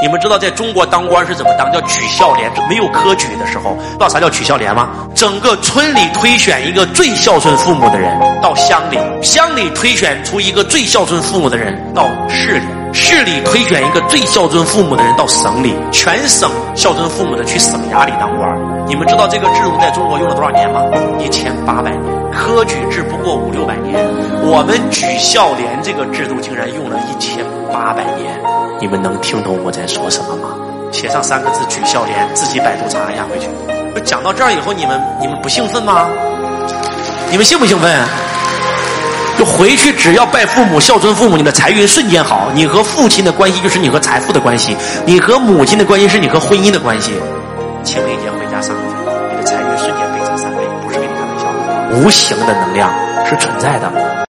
你们知道在中国当官是怎么当？叫举孝廉，没有科举的时候，知道啥叫举孝廉吗？整个村里推选一个最孝顺父母的人到乡里，乡里推选出一个最孝顺父母的人到市里，市里推选一个最孝顺父母的人到省里，全省孝顺父母的去省衙里当官。你们知道这个制度在中国用了多少年吗？一千八百年。科举制不过五六百年，我们举孝廉这个制度竟然用了一千八百年。你们能听懂我在说什么吗？写上三个字“举孝廉”，自己百度查压回去。讲到这儿以后，你们你们不兴奋吗？你们兴不兴奋？就回去，只要拜父母、孝顺父母，你的财运瞬间好。你和父亲的关系就是你和财富的关系，你和母亲的关系是你和婚姻的关系。清明节回家上个坟，你的财运瞬间倍增三倍，不是跟你开玩笑。无形的能量是存在的。